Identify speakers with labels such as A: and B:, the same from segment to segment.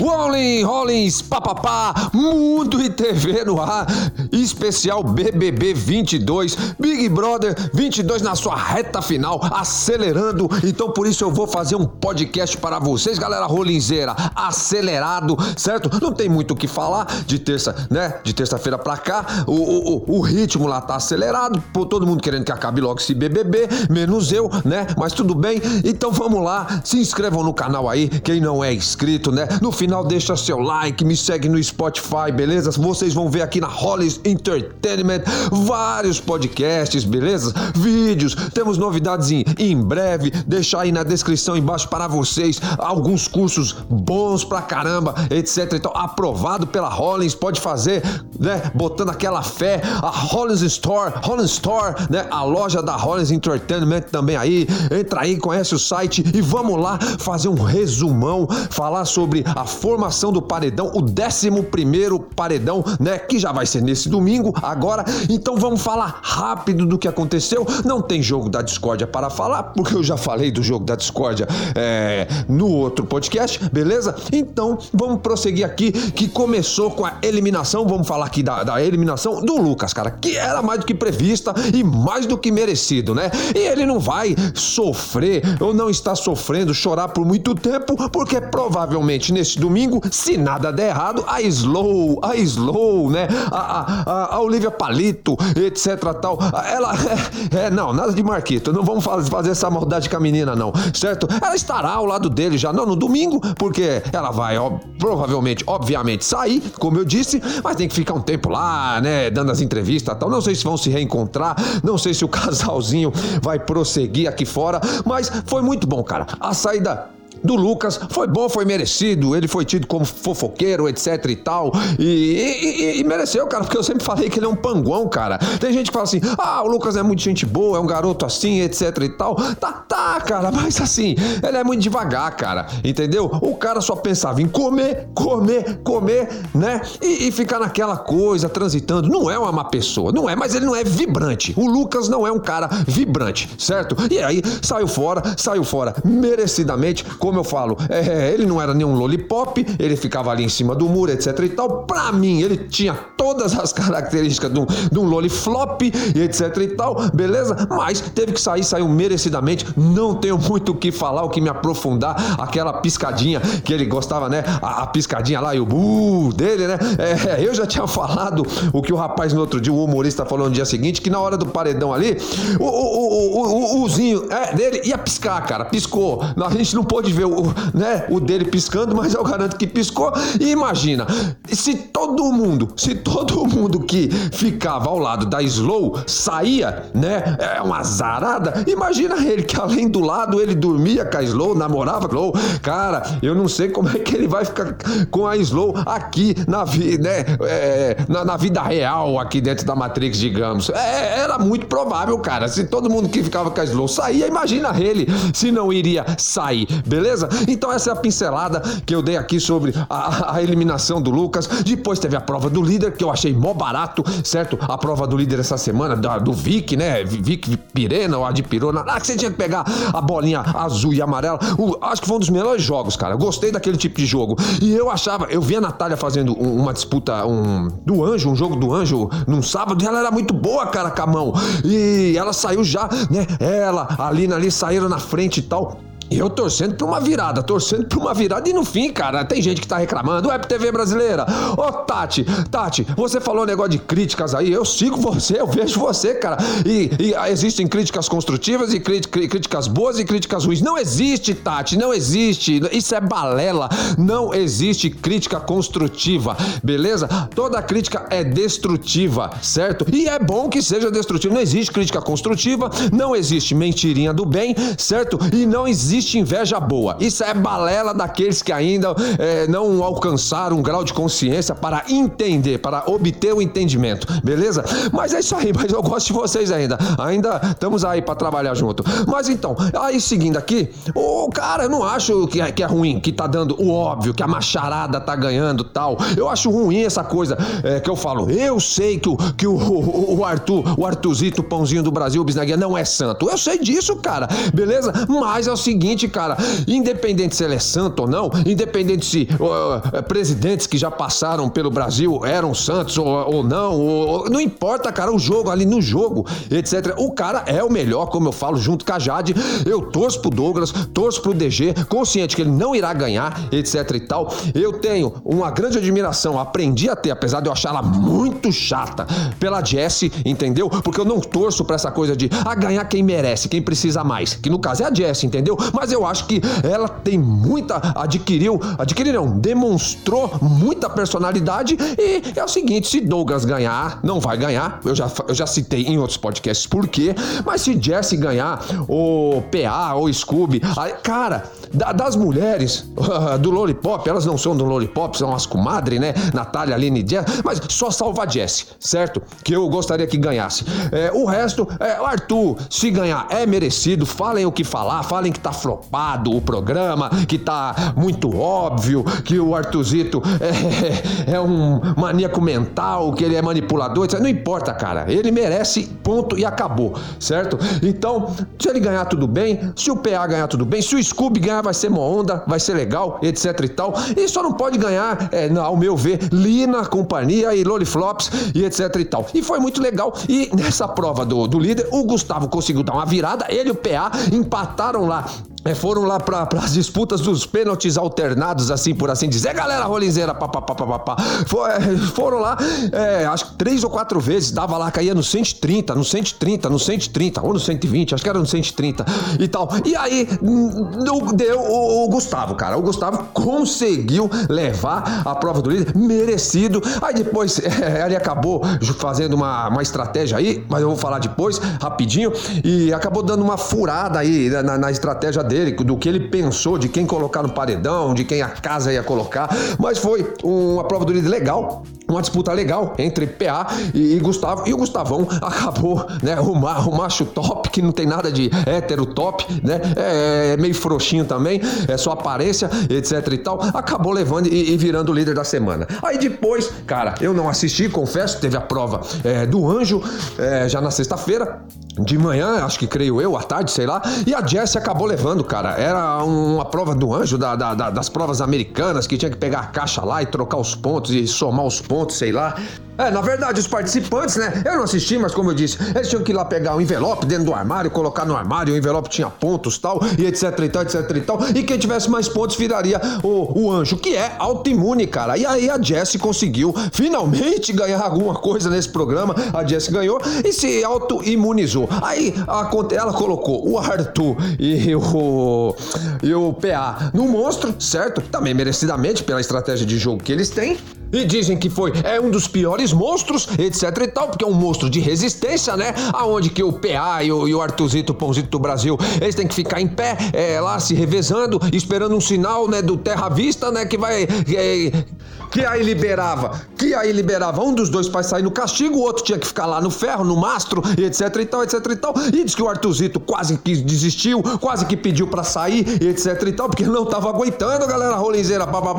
A: Rolling, Rollins, papapá, Mundo e TV no ar, especial BBB 22, Big Brother 22 na sua reta final, acelerando. Então por isso eu vou fazer um podcast para vocês, galera Rolinzeira, acelerado, certo? Não tem muito o que falar de terça, né? De terça-feira pra cá, o, o, o ritmo lá tá acelerado, pô, todo mundo querendo que acabe logo esse BBB, menos eu, né? Mas tudo bem. Então vamos lá, se inscrevam no canal aí, quem não é inscrito, né? No final final, deixa seu like, me segue no Spotify, beleza? Vocês vão ver aqui na Hollis Entertainment vários podcasts, beleza? Vídeos, temos novidades em, em breve. Deixar aí na descrição embaixo para vocês alguns cursos bons pra caramba, etc. Então, aprovado pela Hollins, pode fazer, né? Botando aquela fé. A Hollins Store, Hollins Store, né? A loja da Hollins Entertainment também aí. Entra aí, conhece o site e vamos lá fazer um resumão, falar sobre a formação do paredão, o 11 paredão, né? Que já vai ser nesse domingo, agora. Então vamos falar rápido do que aconteceu. Não tem jogo da discórdia para falar, porque eu já falei do jogo da discórdia é, no outro podcast, beleza? Então vamos prosseguir aqui, que começou com a eliminação. Vamos falar aqui da, da eliminação do Lucas, cara, que era mais do que prevista e mais do que merecido, né? E ele não vai sofrer ou não está sofrendo, chorar por muito tempo, porque provavelmente nesse domingo se nada der errado, a Slow, a Slow, né? A, a, a Olivia Palito, etc. tal. Ela. É, é, não, nada de Marquito. Não vamos fazer essa maldade com a menina, não. Certo? Ela estará ao lado dele já, não no domingo, porque ela vai, ó, provavelmente, obviamente, sair, como eu disse, mas tem que ficar um tempo lá, né? Dando as entrevistas tal. Não sei se vão se reencontrar, não sei se o casalzinho vai prosseguir aqui fora, mas foi muito bom, cara. A saída do Lucas foi bom, foi merecido. Ele foi tido como fofoqueiro, etc e tal. E, e, e, mereceu, cara, porque eu sempre falei que ele é um panguão, cara. Tem gente que fala assim: ah, o Lucas é muito gente boa, é um garoto assim, etc e tal. Tá, tá, cara, mas assim, ele é muito devagar, cara. Entendeu? O cara só pensava em comer, comer, comer, né? E, e ficar naquela coisa, transitando. Não é uma má pessoa, não é, mas ele não é vibrante. O Lucas não é um cara vibrante, certo? E aí saiu fora, saiu fora merecidamente como eu falo, é, ele não era nenhum lollipop, ele ficava ali em cima do muro, etc e tal. Pra mim, ele tinha todas as características de um, de um lolliflop, etc e tal, beleza? Mas teve que sair, saiu merecidamente. Não tenho muito o que falar, o que me aprofundar. Aquela piscadinha que ele gostava, né? A, a piscadinha lá e o bu dele, né? É, eu já tinha falado o que o rapaz no outro dia, o humorista falou no dia seguinte, que na hora do paredão ali, o, o, o, o, o, uzinho é, dele ia piscar, cara. Piscou. A gente não pôde ver ver o, né, o dele piscando, mas eu garanto que piscou. E imagina, se todo mundo, se todo mundo que ficava ao lado da Slow saía, né, é uma zarada, imagina ele que além do lado ele dormia com a Slow, namorava com a Slow. Cara, eu não sei como é que ele vai ficar com a Slow aqui na, vida, né, é, na, na, vida real, aqui dentro da Matrix, digamos. É, era muito provável, cara. Se todo mundo que ficava com a Slow saía, imagina ele se não iria sair, beleza? Beleza? Então essa é a pincelada que eu dei aqui sobre a, a, eliminação do Lucas. Depois teve a prova do líder, que eu achei mó barato, certo? A prova do líder essa semana, da, do Vic, né? Vic Pirena ou a de Pirona. Ah, que você tinha que pegar a bolinha azul e amarela. O, acho que foi um dos melhores jogos, cara. Gostei daquele tipo de jogo. E eu achava, eu vi a Natália fazendo um, uma disputa um, do anjo, um jogo do anjo, num sábado, e ela era muito boa, cara, com a mão. E ela saiu já, né? Ela, a Lina ali saíram na frente e tal. Eu torcendo pra uma virada, torcendo pra uma virada. E no fim, cara, tem gente que tá reclamando. Web TV brasileira. Ô, Tati, Tati, você falou um negócio de críticas aí. Eu sigo você, eu vejo você, cara. E, e existem críticas construtivas e críticas boas e críticas ruins. Não existe, Tati, não existe. Isso é balela. Não existe crítica construtiva, beleza? Toda crítica é destrutiva, certo? E é bom que seja destrutiva. Não existe crítica construtiva, não existe mentirinha do bem, certo? E não existe existe inveja boa. Isso é balela daqueles que ainda é, não alcançaram um grau de consciência para entender, para obter o entendimento, beleza? Mas é isso aí, mas eu gosto de vocês ainda. Ainda estamos aí para trabalhar junto. Mas então, aí seguindo aqui, o cara, eu não acho que é, que é ruim, que tá dando o óbvio, que a macharada tá ganhando tal. Eu acho ruim essa coisa é, que eu falo. Eu sei que o, que o, o, o Arthur, o Artuzito, o pãozinho do Brasil, o Bisnaguia, não é santo. Eu sei disso, cara, beleza? Mas é o seguinte seguinte, cara, independente se ele é santo ou não, independente se uh, presidentes que já passaram pelo Brasil eram santos ou, ou não, ou, não importa, cara, o jogo ali no jogo, etc. O cara é o melhor, como eu falo, junto com a Jade. Eu torço pro Douglas, torço pro DG, consciente que ele não irá ganhar, etc e tal. Eu tenho uma grande admiração, aprendi a ter, apesar de eu achar ela muito chata, pela Jessie, entendeu? Porque eu não torço pra essa coisa de a ah, ganhar quem merece, quem precisa mais. Que no caso é a Jessie, entendeu? Mas eu acho que ela tem muita. adquiriu. adquiriu não, demonstrou muita personalidade. E é o seguinte: se Douglas ganhar, não vai ganhar. Eu já, eu já citei em outros podcasts por quê. Mas se Jessie ganhar, ou PA, ou Scooby, cara, da, das mulheres do Lollipop, elas não são do Lollipop, são as comadres, né? Natália, Aline Jess, mas só salva a Jessie, certo? Que eu gostaria que ganhasse. É, o resto, é, o Arthur, se ganhar, é merecido. Falem o que falar, falem que tá flopado o programa, que tá muito óbvio, que o Arthuzito é, é um maníaco mental, que ele é manipulador, etc. Não importa, cara. Ele merece, ponto e acabou, certo? Então, se ele ganhar, tudo bem. Se o PA ganhar, tudo bem. Se o Scooby ganhar, vai ser uma onda, vai ser legal, etc e tal. E só não pode ganhar, é, ao meu ver, Lina, companhia e Loliflops e etc e tal. E foi muito legal. E nessa prova do, do líder, o Gustavo conseguiu dar uma virada, ele e o PA empataram lá é, foram lá para as disputas dos pênaltis alternados, assim por assim dizer. Galera rolinzeira, papapá. É, foram lá, é, acho que três ou quatro vezes, dava lá, caía no 130, no 130, no 130, ou no 120, acho que era no 130 e tal. E aí deu o, o Gustavo, cara. O Gustavo conseguiu levar a prova do líder, merecido. Aí depois é, ele acabou fazendo uma, uma estratégia aí, mas eu vou falar depois, rapidinho, e acabou dando uma furada aí na, na estratégia dele, do que ele pensou, de quem colocar no paredão, de quem a casa ia colocar. Mas foi uma prova do líder legal, uma disputa legal entre PA e, Gustavo. E o Gustavão acabou, né? O, ma, o macho top, que não tem nada de hétero top, né? É, é, meio frouxinho também, é só aparência, etc e tal. Acabou levando e, e virando o líder da semana. Aí depois, cara, eu não assisti, confesso, teve a prova é, do anjo é, já na sexta-feira de manhã, acho que creio eu, à tarde, sei lá, e a Jessie acabou levando, cara. Era uma prova do anjo, da, da, da, das provas americanas, que tinha que pegar a caixa lá e trocar os pontos e somar os pontos, sei lá. É, na verdade, os participantes, né? Eu não assisti, mas como eu disse, eles tinham que ir lá pegar um envelope dentro do armário, colocar no armário, o envelope tinha pontos tal, e etc e tal, etc e tal. E quem tivesse mais pontos viraria o, o anjo, que é autoimune, cara. E aí a Jessie conseguiu finalmente ganhar alguma coisa nesse programa. A Jessie ganhou e se autoimunizou. Aí a, ela colocou o Arthur e o, e o PA no monstro, certo? Também merecidamente pela estratégia de jogo que eles têm. E dizem que foi é um dos piores monstros, etc e tal, porque é um monstro de resistência, né? Aonde que o PA e o, e o Artuzito, o Pãozito do Brasil, eles têm que ficar em pé, é, lá se revezando, esperando um sinal, né, do Terra Vista, né, que vai é, que aí liberava, que aí liberava um dos dois para sair no castigo, o outro tinha que ficar lá no ferro, no mastro, etc e tal, etc e tal. E diz que o Artuzito quase que desistiu, quase que pediu para sair, etc e tal, porque não tava aguentando, galera rolinzeira, babá,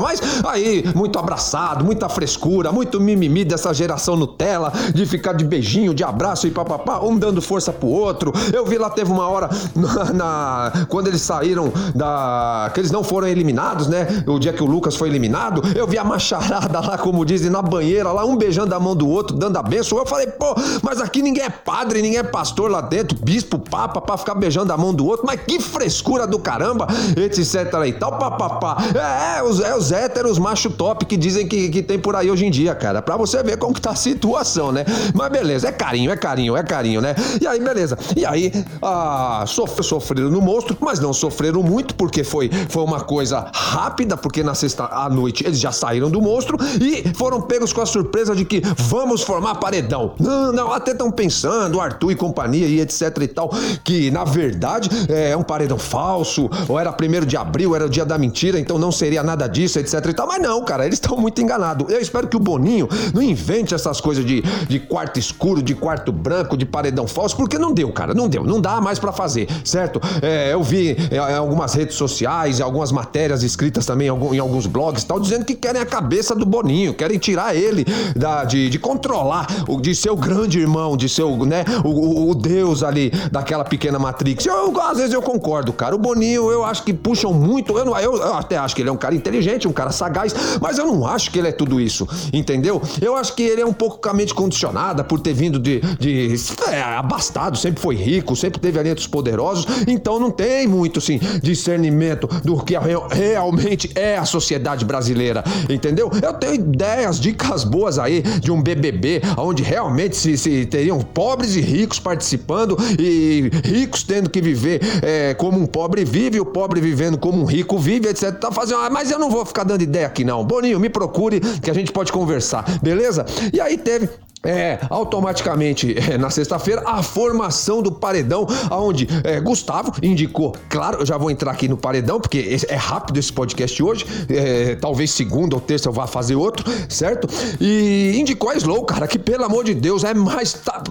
A: mas aí muito abraçado, muita frescura, muito mimimi dessa geração Nutella, de ficar de beijinho, de abraço e papapá, um dando força pro outro. Eu vi lá teve uma hora na, na quando eles saíram da que eles não foram eliminados, né? O dia que o Lucas foi eliminado, eu vi a macharada lá, como dizem, na banheira, lá, um beijando a mão do outro, dando a benção. Eu falei, pô, mas aqui ninguém é padre, ninguém é pastor lá dentro, bispo, papa, pra ficar beijando a mão do outro. Mas que frescura do caramba, etc e tal, papapá. É, é, os, é os héteros macho top que dizem que, que tem por aí hoje em dia, cara. Pra você ver como que tá a situação, né? Mas beleza, é carinho, é carinho, é carinho, né? E aí, beleza. E aí, ah, sof sofreram no monstro, mas não sofreram muito, porque foi, foi uma coisa rápida, porque na sexta à noite eles já saíram do monstro e foram pegos com a surpresa de que vamos formar paredão. Não, não, até estão pensando, Arthur e companhia e etc e tal, que na verdade é um paredão falso, ou era primeiro de abril, era o dia da mentira, então não seria nada disso, etc e tal. Mas não, cara, eles estão muito enganados. Eu espero que o Boninho não invente essas coisas de, de quarto escuro, de quarto branco, de paredão falso, porque não deu, cara, não deu, não dá mais para fazer, certo? É, eu vi é, em algumas redes sociais, algumas matérias escritas também em alguns blogs tal, dizendo que querem a cabeça do Boninho, querem tirar ele da, de, de controlar, de ser o grande irmão, de ser o, né, o, o Deus ali daquela pequena Matrix. Eu, às vezes eu concordo, cara. O Boninho, eu acho que puxam muito. Eu, não, eu, eu até acho que ele é um cara inteligente, um cara sagaz, mas eu não acho que ele é tudo isso, entendeu? Eu acho que ele é um pouco com a mente condicionada por ter vindo de, de é, abastado, sempre foi rico, sempre teve alientos poderosos, então não tem muito, assim, discernimento do que realmente é a sociedade brasileira, entendeu? Eu tenho ideias, dicas boas aí de um BBB, onde realmente se, se teriam pobres e ricos participando e ricos tendo que viver é, como um pobre vive, o pobre vivendo como um rico vive, etc. Tá fazendo, ah, mas eu não vou ficar dando ideia aqui não. Boninho, me procure que a gente pode conversar, beleza? E aí teve é, automaticamente é, na sexta-feira a formação do paredão, aonde é, Gustavo indicou, claro, eu já vou entrar aqui no paredão, porque é rápido esse podcast hoje, é, talvez segunda ou terça eu vá fazer outro, certo? E indicou a Slow, cara, que pelo amor de Deus é mais. Tá,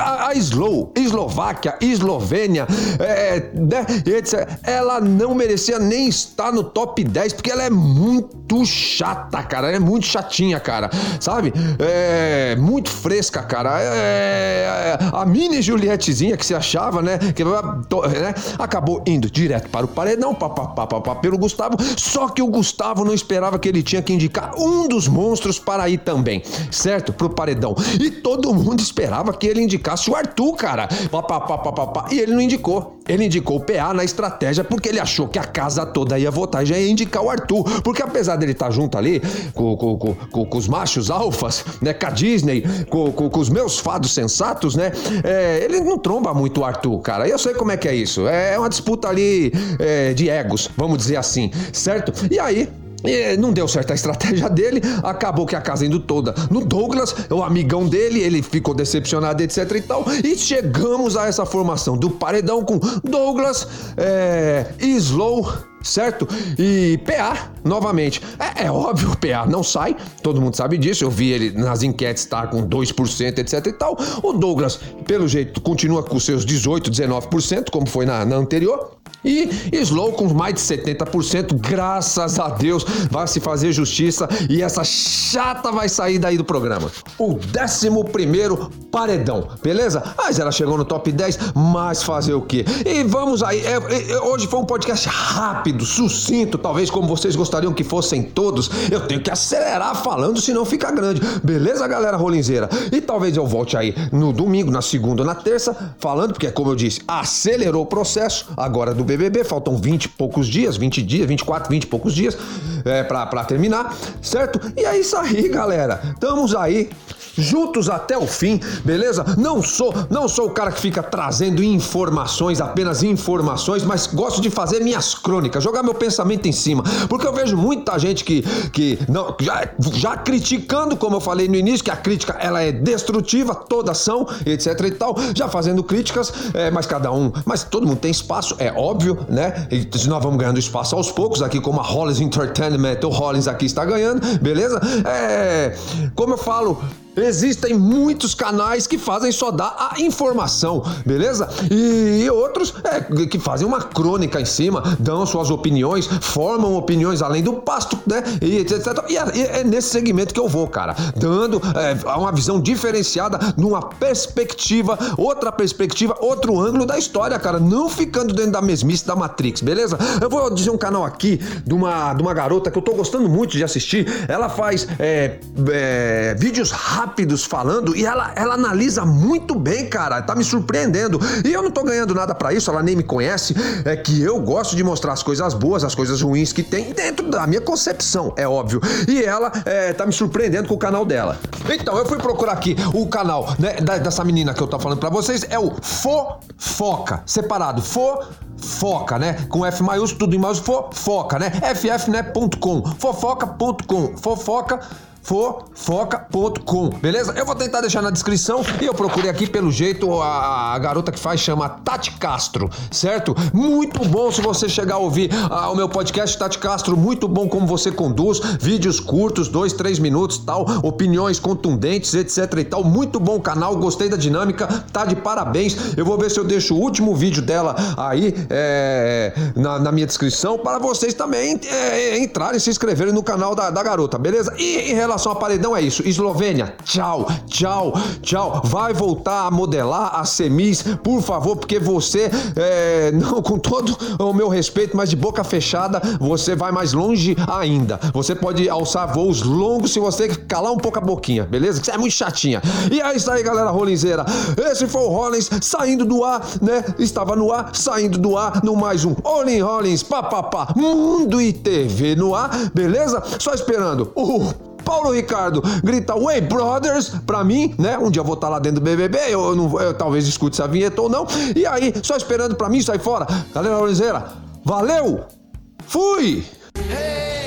A: a, a Slow, Eslováquia, Eslovênia, é, né, etc. Ela não merecia nem estar no top 10, porque ela é muito chata, cara, ela é muito chatinha, cara, sabe? É muito fresca, cara. É, é, a mini Julietezinha que se achava, né? Que né, acabou indo direto para o paredão, pá, pá, pá, pá, pá, pelo Gustavo. Só que o Gustavo não esperava que ele tinha que indicar um dos monstros para ir também, certo? Pro paredão. E todo mundo esperava que ele indicasse o Arthur, cara. Pá, pá, pá, pá, pá, pá. E ele não indicou. Ele indicou o PA na estratégia porque ele achou que a casa toda ia votar já ia indicar o Arthur. Porque apesar dele estar tá junto ali com, com, com, com os machos alfas, né? Com a Disney, com, com, com os meus fados sensatos, né? É, ele não tromba muito o Arthur, cara. Eu sei como é que é isso. É uma disputa ali é, de egos, vamos dizer assim, certo? E aí, e não deu certo a estratégia dele, acabou que a casa indo toda no Douglas, o amigão dele, ele ficou decepcionado, etc e tal. E chegamos a essa formação do paredão com Douglas, é, Slow, certo? E PA, novamente. É, é, óbvio, o PA não sai, todo mundo sabe disso. Eu vi ele nas enquetes estar tá, com 2%, etc e tal. O Douglas, pelo jeito, continua com seus 18%, 19%, como foi na, na anterior. E Slow com mais de 70%, graças a Deus, vai se fazer justiça e essa chata vai sair daí do programa. O 11 paredão, beleza? Mas ela chegou no top 10, mas fazer o quê? E vamos aí, é, é, hoje foi um podcast rápido, sucinto, talvez como vocês gostariam que fossem todos. Eu tenho que acelerar falando, senão fica grande. Beleza, galera rolinzeira? E talvez eu volte aí no domingo, na segunda ou na terça, falando, porque como eu disse, acelerou o processo agora do BBB, faltam 20 e poucos dias, 20 dias, 24, 20 e poucos dias é, pra terminar, certo? E é isso aí, galera. Estamos aí juntos até o fim, beleza? Não sou, não sou o cara que fica trazendo informações, apenas informações, mas gosto de fazer minhas crônicas, jogar meu pensamento em cima, porque eu vejo muita gente que, que não, já, já criticando, como eu falei no início, que a crítica ela é destrutiva, toda ação, etc e tal, já fazendo críticas, é, mas cada um, mas todo mundo tem espaço, é óbvio, né? E nós vamos ganhando espaço aos poucos aqui, como a Hollins Entertainment, o Hollins aqui está ganhando, beleza? É, como eu falo, Existem muitos canais que fazem só dar a informação, beleza? E outros é, que fazem uma crônica em cima, dão suas opiniões, formam opiniões além do pasto, né? E etc. E é, é nesse segmento que eu vou, cara, dando é, uma visão diferenciada, numa perspectiva, outra perspectiva, outro ângulo da história, cara, não ficando dentro da mesmice da Matrix, beleza? Eu vou dizer um canal aqui de uma, de uma garota que eu tô gostando muito de assistir. Ela faz é, é vídeos rápidos rápidos falando e ela, ela analisa muito bem, cara. Tá me surpreendendo. E eu não tô ganhando nada para isso, ela nem me conhece. É que eu gosto de mostrar as coisas boas, as coisas ruins que tem dentro da minha concepção, é óbvio. E ela é, tá me surpreendendo com o canal dela. Então, eu fui procurar aqui o canal né, dessa menina que eu tô falando para vocês. É o Fofoca, separado. Fofoca, né? Com F maiúsculo, tudo em maiúsculo, fofoca, né? ff.com, fofoca.com, fofoca fofoca.com, beleza? Eu vou tentar deixar na descrição e eu procurei aqui pelo jeito a, a, garota que faz chama Tati Castro, certo? Muito bom se você chegar a ouvir ah, o meu podcast Tati Castro, muito bom como você conduz, vídeos curtos, dois, três minutos, tal, opiniões contundentes, etc e tal. Muito bom canal, gostei da dinâmica, tá de parabéns. Eu vou ver se eu deixo o último vídeo dela aí é, na, na, minha descrição para vocês também é, entrarem e se inscreverem no canal da, da garota, beleza? E em relação a paredão é isso. Eslovênia, tchau, tchau, tchau. Vai voltar a modelar a semis, por favor, porque você, é, não com todo o meu respeito, mas de boca fechada, você vai mais longe ainda. Você pode alçar voos longos se você calar um pouco a boquinha, beleza? Que você é muito chatinha. E é isso aí, galera rolinzeira. Esse foi o Rollins saindo do ar, né? Estava no ar, saindo do ar, no mais um Olin Rollins, papapá, Mundo e TV no ar, beleza? Só esperando o Paulo Ricardo grita Way Brothers pra mim, né? Um dia eu vou estar tá lá dentro do BBB, eu, não, eu talvez escute essa vinheta ou não. E aí, só esperando pra mim sair fora. Galera Oliveira, valeu! Fui! Hey!